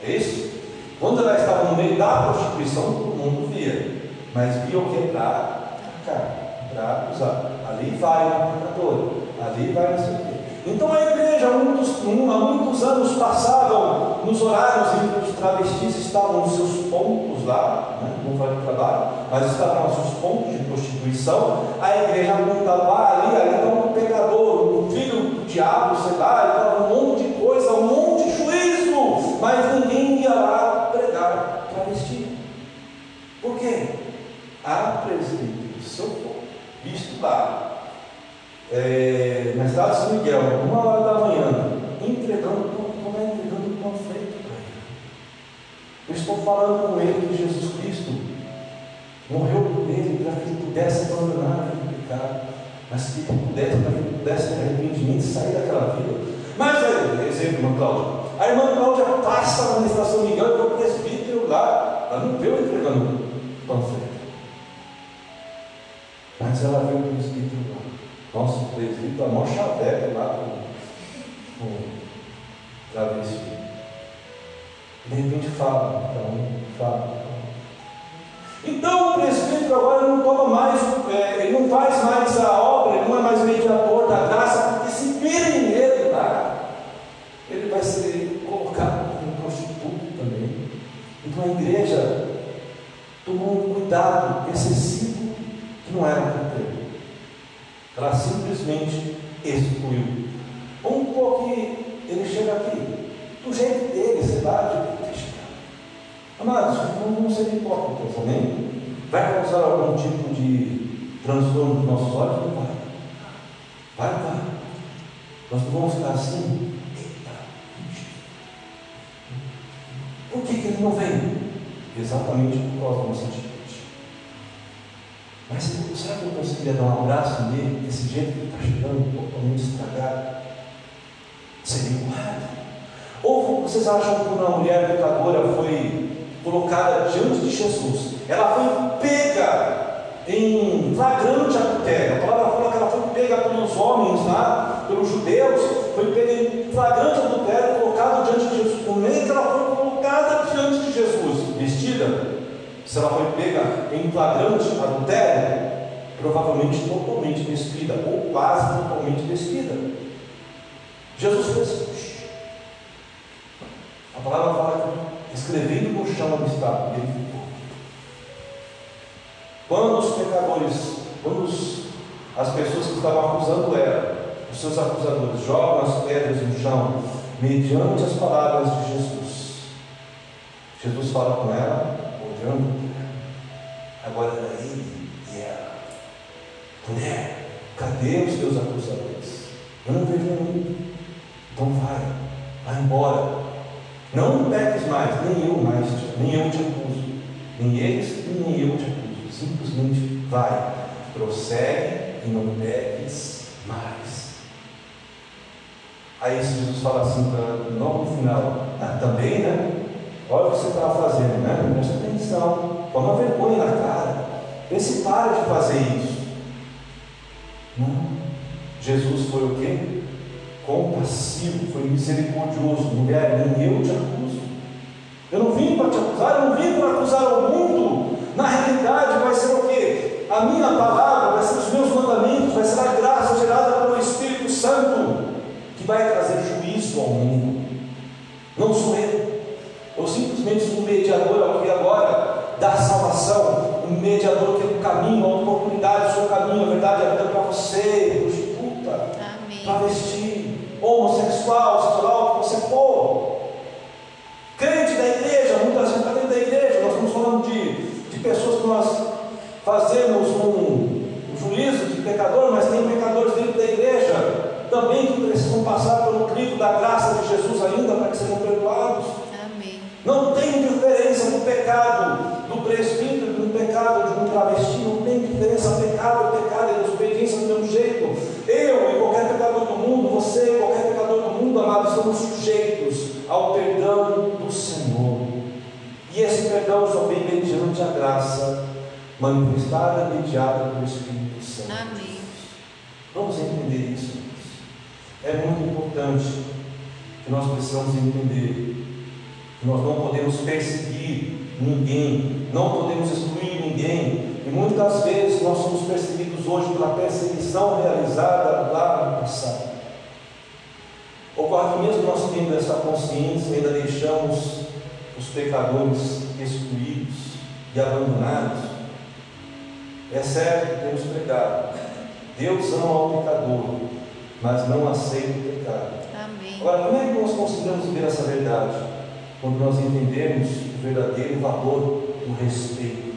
É isso? Quando ela estava no meio da prostituição, todo mundo via. Mas via o que? A cara. para. Ali vai o pecador, ali vai o quê. Então a igreja, há muitos, há muitos anos passavam nos horários em que os travestis estavam nos seus pontos lá, né, não no trabalho, mas estavam nos seus pontos de prostituição. A igreja apontava ali, ali está um pecador, um filho do diabo, sei lá, estava um monte de coisa, um monte de juízo, mas ninguém ia lá pregar travesti. Por quê? Há presbítero, se eu for visto lá, é, na cidade de São Miguel, uma hora da manhã, entregando, como é entregando um panfleto. Eu estou falando com ele que Jesus Cristo morreu por ele para que ele pudesse abandonar aquele pecado, mas que ele pudesse, para que ele pudesse ter arrependimento e sair daquela vida. Mas, é, exemplo, irmã Cláudia, a irmã Cláudia passa na estação Miguel e o presbítero lá, ela não viu entregando panfleto. Mas ela viu o presbítero lá. Nosso presbítero, a maior chaveca lá com, com travesti. De repente fala, então fala. Então o presbítero agora não toma mais, é, ele não faz mais a obra, ele não é mais mediador da graça, porque se nele lá, ele vai ser colocado como prostituto também. Então a igreja tomou um cuidado excessivo que não era para ter. Ela simplesmente excluiu. Um pouco que ele chega aqui, do jeito dele, sei lá, de Amados, não vamos ser hipócritas, amém? Vai causar algum tipo de transtorno nos nossos olhos? Não vai. Vai, vai. Nós não vamos ficar assim. Eita, Por que, que ele não vem? Exatamente por causa da nossa. Mas será que eu conseguiria dar um abraço nele, desse jeito que ele está chegando, totalmente estragado? Seria errado? Ou vocês acham que uma mulher pecadora foi colocada diante de Jesus, ela foi pega em flagrante adultério. A palavra fala que ela foi pega pelos homens lá, pelos judeus, foi pega em flagrante adultério, colocada diante de Jesus. Como é que ela foi colocada diante de Jesus? Vestida? Se ela foi pega em flagrante adultério, provavelmente totalmente despida, ou quase totalmente despida. Jesus fez. A palavra fala que escrevendo no chão onde estava, ele ficou. Quando os pecadores, quando os, as pessoas que estavam acusando ela, os seus acusadores, jogam as pedras no chão, mediante as palavras de Jesus, Jesus fala com ela, olhando Agora ele ela. Mulher, cadê os teus acusadores? Eu não vejo nenhum. Então vai, vai embora. Não peques mais, nem eu mais, nem eu te acuso. Nem eles, nem eu te acuso. Simplesmente vai, prossegue e não peques mais. Aí Jesus fala assim logo no final, ah, também, né? Olha o que você estava fazendo, né? Presta atenção, toma vergonha na cara. Vê se para de fazer isso. Não. Jesus foi o quê? Compassivo, foi misericordioso. Mulher, nem eu te acuso. Eu não vim para te acusar, eu não vim para acusar o mundo. Na realidade, vai ser o quê? A minha palavra, vai ser os meus mandamentos, vai ser a graça gerada pelo Espírito Santo que vai trazer juízo ao mundo. Não sou eu. Simplesmente um mediador aqui agora da salvação, um mediador que é o caminho, a oportunidade, o seu caminho, a verdade, a vida para você, prostituta, travesti, homossexual, seja lá o que você for. Crente da igreja, muita gente está dentro da igreja, nós estamos falando de, de pessoas que nós fazemos um, um juízo de pecador, mas tem pecadores dentro da igreja também que precisam passar pelo crivo da graça de Jesus ainda para que sejam perdoados. Não tem diferença no pecado do presbítero, no pecado de um travesti, não tem diferença. Pecado é pecado, é desobediência do mesmo jeito. Eu e qualquer pecador do mundo, você e qualquer pecador do mundo, amados, estamos sujeitos ao perdão do Senhor. E esse perdão só vem mediante a graça manifestada, mediada pelo Espírito Santo. Amém. Vamos entender isso. É muito importante que nós precisamos entender nós não podemos perseguir ninguém, não podemos excluir ninguém. E muitas vezes vezes nós somos perseguidos hoje pela perseguição realizada lá no passado. Ocorre que mesmo nós tendo essa consciência, ainda deixamos os pecadores excluídos e abandonados. É certo que temos pregado. Deus ama o pecador, mas não aceita o pecado. Amém. Agora, como é que nós conseguimos ver essa verdade? Quando nós entendemos o verdadeiro valor do respeito.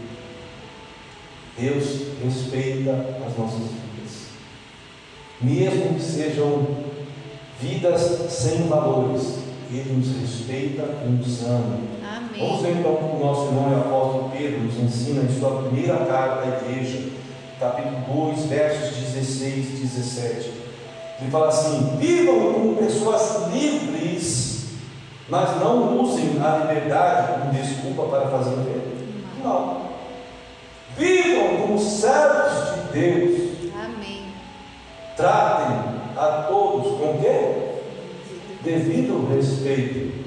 Deus respeita as nossas vidas, mesmo que sejam vidas sem valores, Ele nos respeita e nos ama. Vamos Amém. ver então o nosso irmão e apóstolo Pedro nos ensina em sua primeira carta à igreja, capítulo 2, versos 16 e 17. Ele fala assim: vivam como pessoas livres, mas não usem a liberdade como desculpa para fazer o bem. Não. Vivam como servos de Deus. Amém. Tratem a todos com quê? Devido respeito.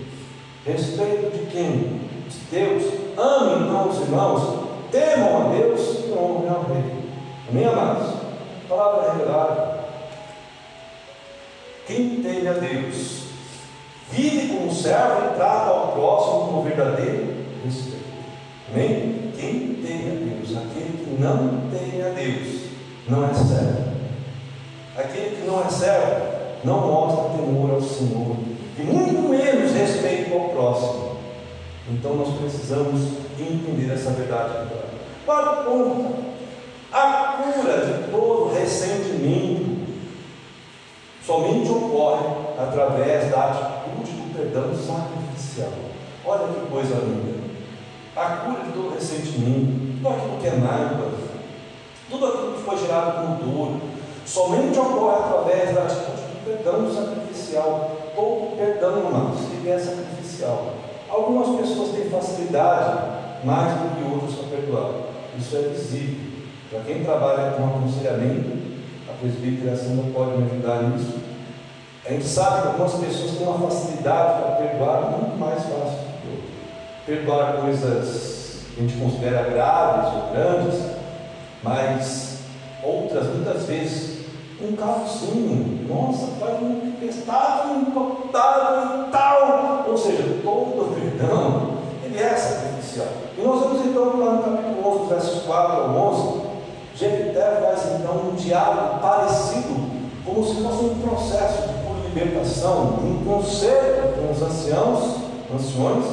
Respeito de quem? De Deus. Amem então os irmãos. Temam a Deus e honrem ao Rei. Amém, amados? Palavra revelada. Quem teme a Deus vive como servo e trata ao próximo com verdadeiro respeito. Amém? Quem teme a Deus, aquele que não teme a Deus, não é servo. Aquele que não é servo não mostra temor ao Senhor e muito menos respeito ao próximo. Então nós precisamos entender essa verdade. Quarto ponto: a cura de todo ressentimento somente ocorre através da atitude perdão sacrificial. Olha que coisa linda. A cura de todo ressentimento, tudo aquilo que é mágoa, tudo aquilo que foi gerado com dor, somente ocorre através da atitude do perdão sacrificial. Todo perdão, irmãos, ele é sacrificial. Algumas pessoas têm facilidade mais do que outras para perdoar. Isso é visível. Para quem trabalha com aconselhamento, a presbítera Sandra pode me ajudar nisso. A gente sabe que algumas pessoas têm uma facilidade para perdoar muito mais fácil do que outras. Perdoar coisas que a gente considera graves ou grandes, mas outras, muitas vezes, um carocinho, nossa, faz um tempestade, um cortado e tal. Ou seja, todo perdão, ele é sacrificial. E nós vemos então lá no capítulo 11, versos 4 ao 11, Jefité faz então um diálogo parecido, como se fosse um processo de libertação, um conselho com os anciãos, anciões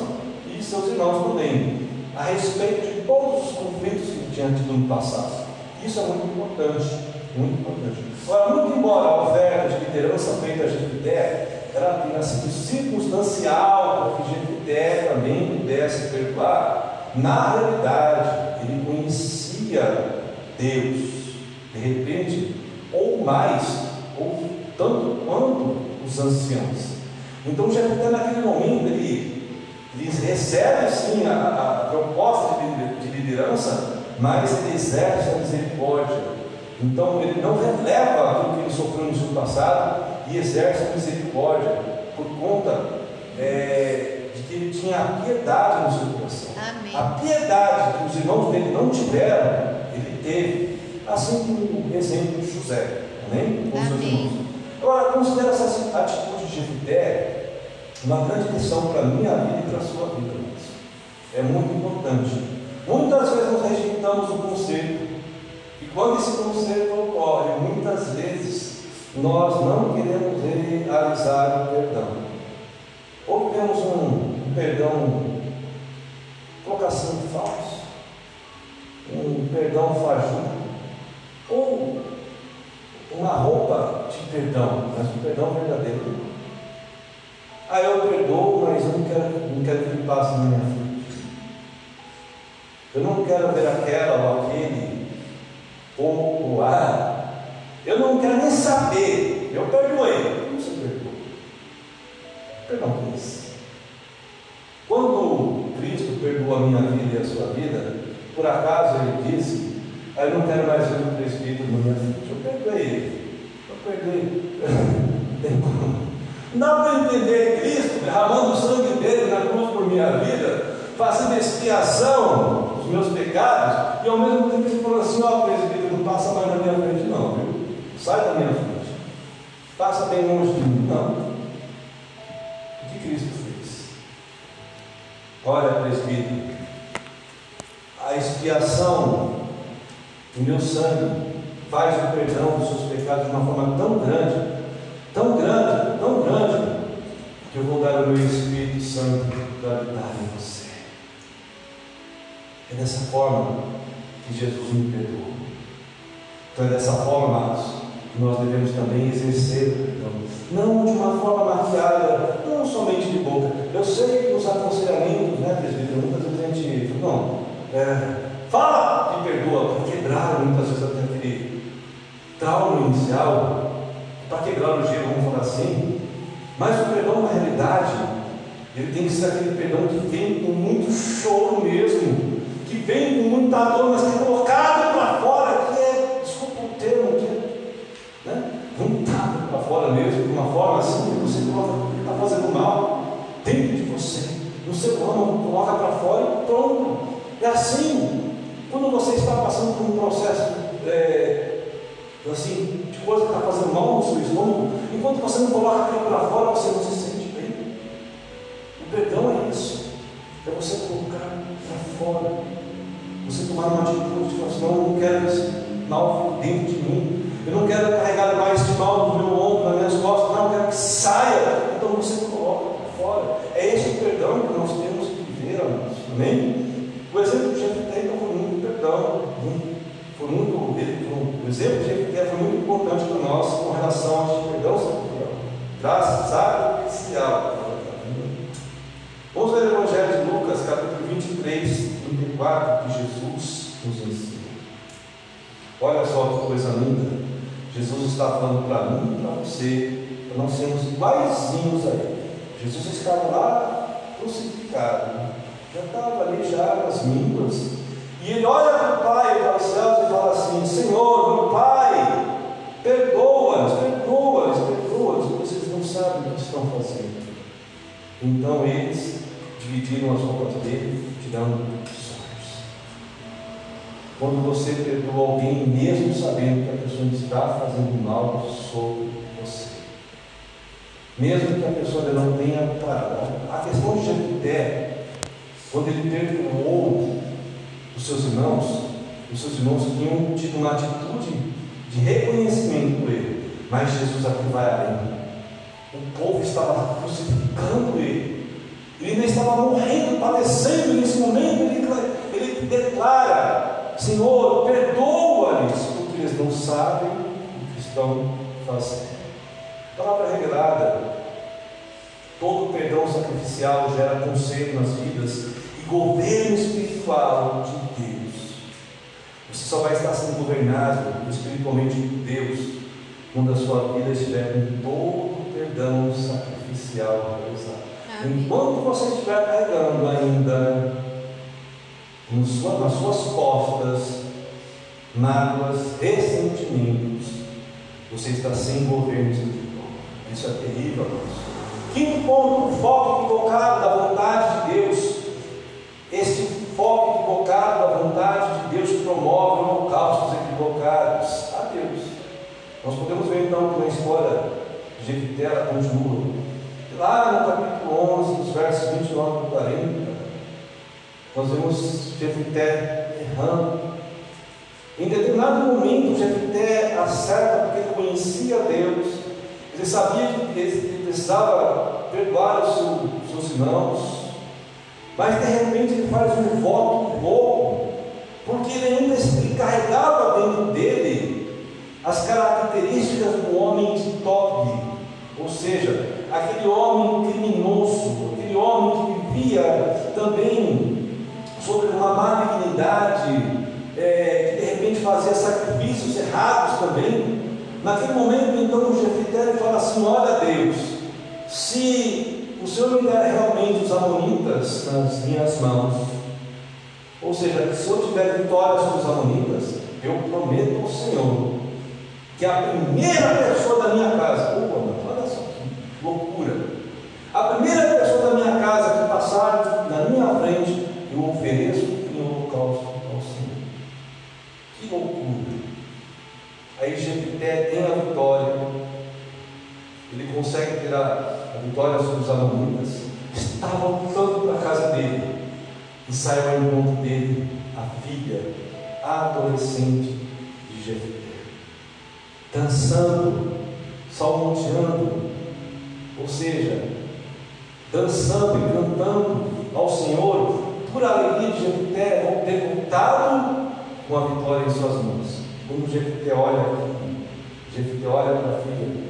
e seus irmãos também, a respeito de todos os conflitos que tinham tido no passado. Isso é muito importante, muito importante. Agora, muito embora a oferta de liderança feita a Jefité ela tenha sido circunstancial para que Jefité também pudesse perdoar, na realidade, ele conhecia Deus, de repente, ou mais, ou tanto quanto os anciãos. Então, Jefté, naquele momento, ele, ele recebe sim a, a proposta de, de liderança, mas ele exerce a misericórdia. Então, ele não releva aquilo que ele sofreu no seu passado e exerce a misericórdia por conta é, de que ele tinha a piedade no seu coração. Amém. A piedade que os irmãos dele não tiveram, ele teve, assim como o exemplo de José, amém? Amém. Agora, considera essa atitude de Jefité uma grande lição para a minha vida e para a sua vida. É muito importante. Muitas vezes nós rejeitamos o conselho, e quando esse conselho ocorre, muitas vezes nós não queremos realizar o perdão. Ou temos um perdão, colocação de falso, um perdão fajuto, ou uma roupa de perdão, mas um perdão verdadeiro. Ah, eu perdoo, mas eu não quero, não quero que ele passe na minha frente. Eu não quero ver aquela ou aquele, ou, ou a. Eu não quero nem saber. Eu perdoei. Como você perdoou? Perdão por isso. Quando Cristo perdoou a minha vida e a sua vida, por acaso ele disse, Aí não quero mais ver o presbítero na minha frente. Eu perdoei ele. Eu perdoei. Não tem como. Não dá para entender Cristo derramando o sangue dele na cruz por minha vida, fazendo expiação dos meus pecados, e ao mesmo tempo ele falou assim: ó, oh, presbítero, não passa mais na minha frente, não, viu? Sai da minha frente. Passa bem longe de mim. Não. O que Cristo fez? Olha, presbítero, a expiação do meu sangue faz o perdão dos seus pecados de uma forma tão grande, tão grande, tão grande, que eu vou dar o meu Espírito Santo para habitar em você. É dessa forma que Jesus me perdoou. Então é dessa forma, amados, que nós devemos também exercer o perdão. Não de uma forma maquiada, não somente de boca. Eu sei que os aconselhamentos, né, presbítero, muitas vezes a gente não, é, fala que perdoa, para quebrar muitas vezes até aquele trauma inicial, para quebrar o gelo, vamos falar assim. Mas o perdão, na realidade, ele tem que ser aquele perdão que vem com muito choro mesmo, que vem com muita dor, mas que é colocado para fora, que é, desculpa o termo, que é né, vontade para fora mesmo, de uma forma assim, que você está fazendo mal dentro de você, âmago, coloca para fora e pronto. É assim, quando você está passando por um processo é, assim, de coisa que está fazendo mal no seu estômago, enquanto você não coloca aquilo para fora, você não se sente bem. O perdão é isso, é você colocar para fora você tomar uma atitude de falar assim, não, eu não quero esse mal dentro de mim. Eu não quero carregar mais esse mal no meu ombro, nas minhas costas, não, eu quero que saia. Então você coloca para fora. É esse o perdão que nós temos que viver. Amém? O exemplo de Jefté então, foi muito o exemplo de Jefté foi muito importante para nós com relação a esse perdão sacrificial. Vamos ler o Evangelho de Lucas, capítulo 23, 34, que Jesus nos ensina. Olha só que coisa linda. Jesus está falando para mim e para você, para não sermos iguaizinhos a Ele. Jesus estava lá crucificado, já estava ali já nas mínguas. E ele olha para o Pai, para os céus e fala assim: Senhor, meu Pai, perdoa-nos, perdoa-nos, perdoa-nos, vocês não sabem o que estão fazendo. Então eles dividiram as roupas dele, tirando sonhos. Quando você perdoa alguém, mesmo sabendo que a pessoa está fazendo mal sobre você, mesmo que a pessoa não tenha parado, a questão de Jefité, quando ele perdoou os seus irmãos, os seus irmãos tinham tido uma atitude de reconhecimento por ele, mas Jesus aqui vai além. O povo estava crucificando ele. Ele ainda estava morrendo, padecendo nesse momento. Ele, ele declara: Senhor, perdoa-lhes, porque eles não sabem o que estão fazendo. Palavra revelada. Todo perdão sacrificial gera conselho nas vidas e governo espiritual de Deus. Você só vai estar sendo governado espiritualmente por Deus quando a sua vida estiver com todo o perdão sacrificial realizado. Enquanto você estiver carregando ainda nas suas costas mágoas, ressentimentos, você está sem governo espiritual. Isso é terrível. Quinto ponto, o foco equivocado da vontade de Deus. Este foco equivocado da vontade de Deus promove holocaustos equivocados a Deus. Nós podemos ver então que na história de Jefité continua. Lá no capítulo 11, nos versos 29 e 40, nós vemos Jefité errando. Em determinado momento, Jefité acerta porque ele conhecia Deus, ele sabia que ele precisava perdoar os seus, irmãos, mas de repente ele faz um voto louco, porque ele ainda carregava dentro dele as características do homem de Tob, ou seja, aquele homem criminoso, aquele homem que vivia também sobre uma malignidade, é, que de repente fazia sacrifícios errados também. Naquele momento, então, o Jefité fala assim: Olha, Deus, se o Senhor me der realmente os amonitas nas minhas mãos, ou seja, se eu tiver vitória sobre os amonitas, eu prometo ao Senhor que a primeira pessoa da minha casa, opa, olha só que loucura, a primeira pessoa da minha casa que passar na minha frente, eu ofereço em holocausto ao Senhor. Que loucura! Aí Jefité tem a vitória. ele consegue a vitória sobre os amonitas, estava voltando para a casa dele. E saiu ao encontro dele a filha adolescente de Jefté, dançando, salmodiando, ou seja, dançando e cantando ao Senhor. Por alegria de Jefté ter voltado com a vitória em suas mãos. Quando Jefté olha aqui, Jefté olha para a filha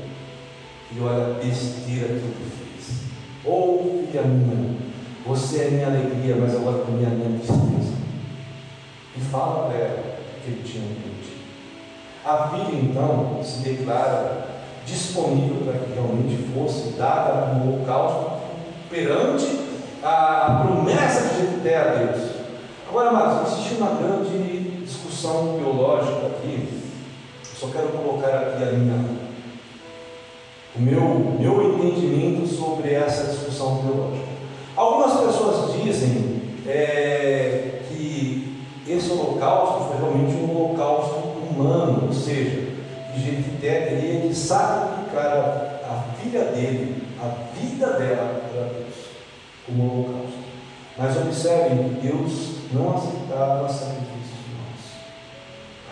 e olha a besteira que fez. Oh, filha minha, você é minha alegria, mas agora também é minha tristeza. E fala para ela que ele tinha entendido. A filha então se declara disponível para que realmente fosse dada como holocausto perante a promessa de Jefté a Deus. Agora, amados, existe uma grande discussão teológica aqui. só quero colocar aqui a minha, o meu, meu entendimento sobre essa discussão teológica. Algumas pessoas dizem é, que esse holocausto foi realmente um holocausto humano, ou seja, que Jefité teria que sacrificar a, a filha dele, a vida dela para Deus, como holocausto. Mas observem que Deus não aceitava sacrifícios humanos.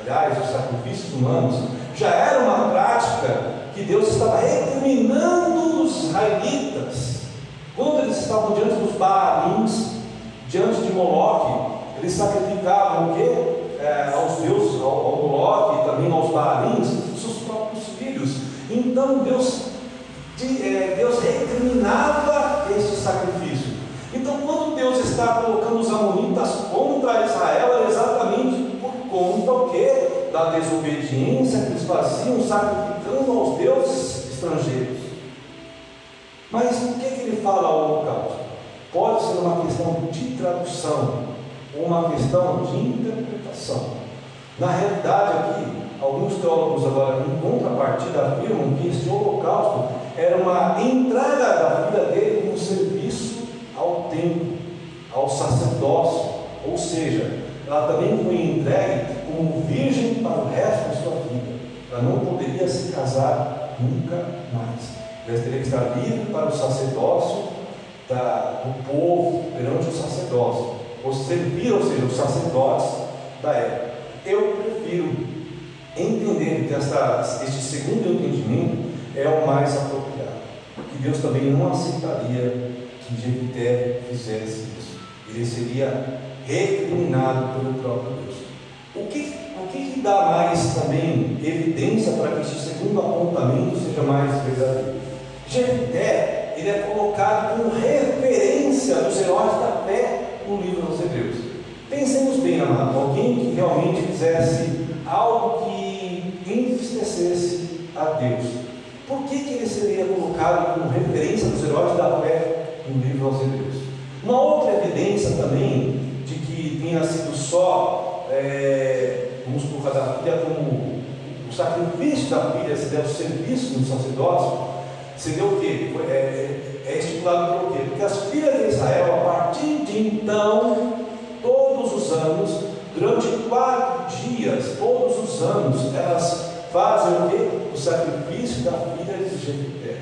Aliás, os sacrifícios humanos já era uma prática que Deus estava recriminando os israelitas. Quando eles estavam diante dos Baalins, diante de Moloque, eles sacrificavam o quê? É, aos deuses, ao, ao Moloque e também aos Baalins, seus próprios filhos. Então Deus, de, é, Deus recriminava este sacrifício. Então, quando Deus está colocando os amonitas contra Israel, é exatamente por conta o quê? da desobediência que eles faziam, sacrificando aos deuses estrangeiros. Mas o que, que ele fala ao holocausto? Pode ser uma questão de tradução ou uma questão de interpretação. Na realidade, aqui, alguns teólogos agora, em contrapartida, afirmam que este holocausto era uma entrega da vida dele como serviço ao templo, ao sacerdócio, ou seja, ela também foi entregue como virgem para o resto da sua vida. Ela não poderia se casar nunca mais. Ela teria que estar livre para o sacerdócio da, do povo perante o sacerdócio, ou servir, ou seja, os sacerdotes da época. Eu prefiro entender que esta, este segundo entendimento é o mais apropriado, que Deus também não aceitaria que Jefité fizesse isso. Ele seria recriminado pelo próprio Deus. O o que dá mais também evidência para que este segundo apontamento seja mais verdadeiro? Jefité, ele é colocado como referência dos heróis da fé no livro dos Hebreus. Pensemos bem, amado, alguém que realmente fizesse algo que entristecesse a Deus. Por que, que ele seria colocado como referência dos heróis da fé no livro aos Hebreus? Uma outra evidência também de que tenha sido só, é, vamos colocar da filha como o sacrifício da filha, seria o serviço no sacerdócio, seria o quê? É, é, é por quê? Porque as filhas de Israel, a partir de então, todos os anos, durante quatro dias, todos os anos, elas fazem o quê? O sacrifício da filha de Jefité.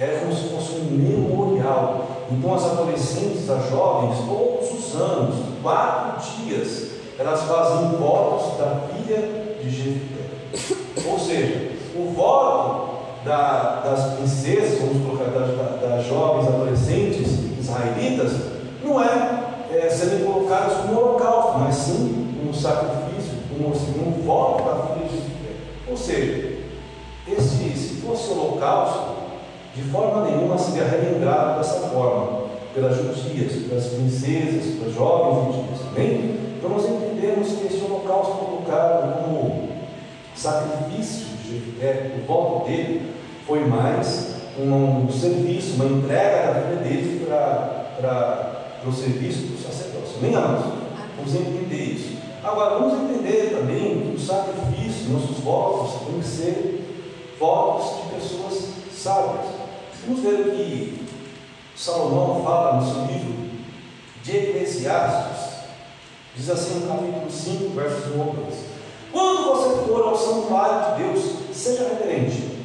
Era como se fosse um memorial. Então as adolescentes, as jovens, todos os anos, quatro dias, elas fazem votos da filha de Jefité. Ou seja, o voto da, das princesas, vamos colocar, das, das, jovens adolescentes israelitas, não é, é serem colocadas como holocausto, mas sim um sacrifício, um, assim, um voto da filha de Jefité. Ou seja, esse, se fosse holocausto, de forma nenhuma seria relembrado dessa forma, pelas judias, pelas princesas, pelas jovens judias. Bem, então nós entendemos que esse holocausto colocado como sacrifício de Jefté, o voto dele, foi mais um, serviço, uma entrega da vida dele para o serviço do sacerdócio. Bem, amados, vamos entender isso. Agora, vamos entender também que o sacrifício, nossos votos, tem que ser votos de pessoas sábias. Vamos ver que Salomão fala no seu livro de Eclesiastes. Diz assim no capítulo 5, versos 1 ao 2. Quando você for ao santuário de Deus, seja reverente.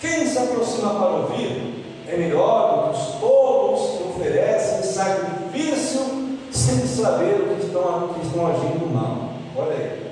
Quem se aproxima para ouvir é melhor do que os tolos que oferecem sacrifício sem saber o que estão, que estão agindo mal. Olha aí.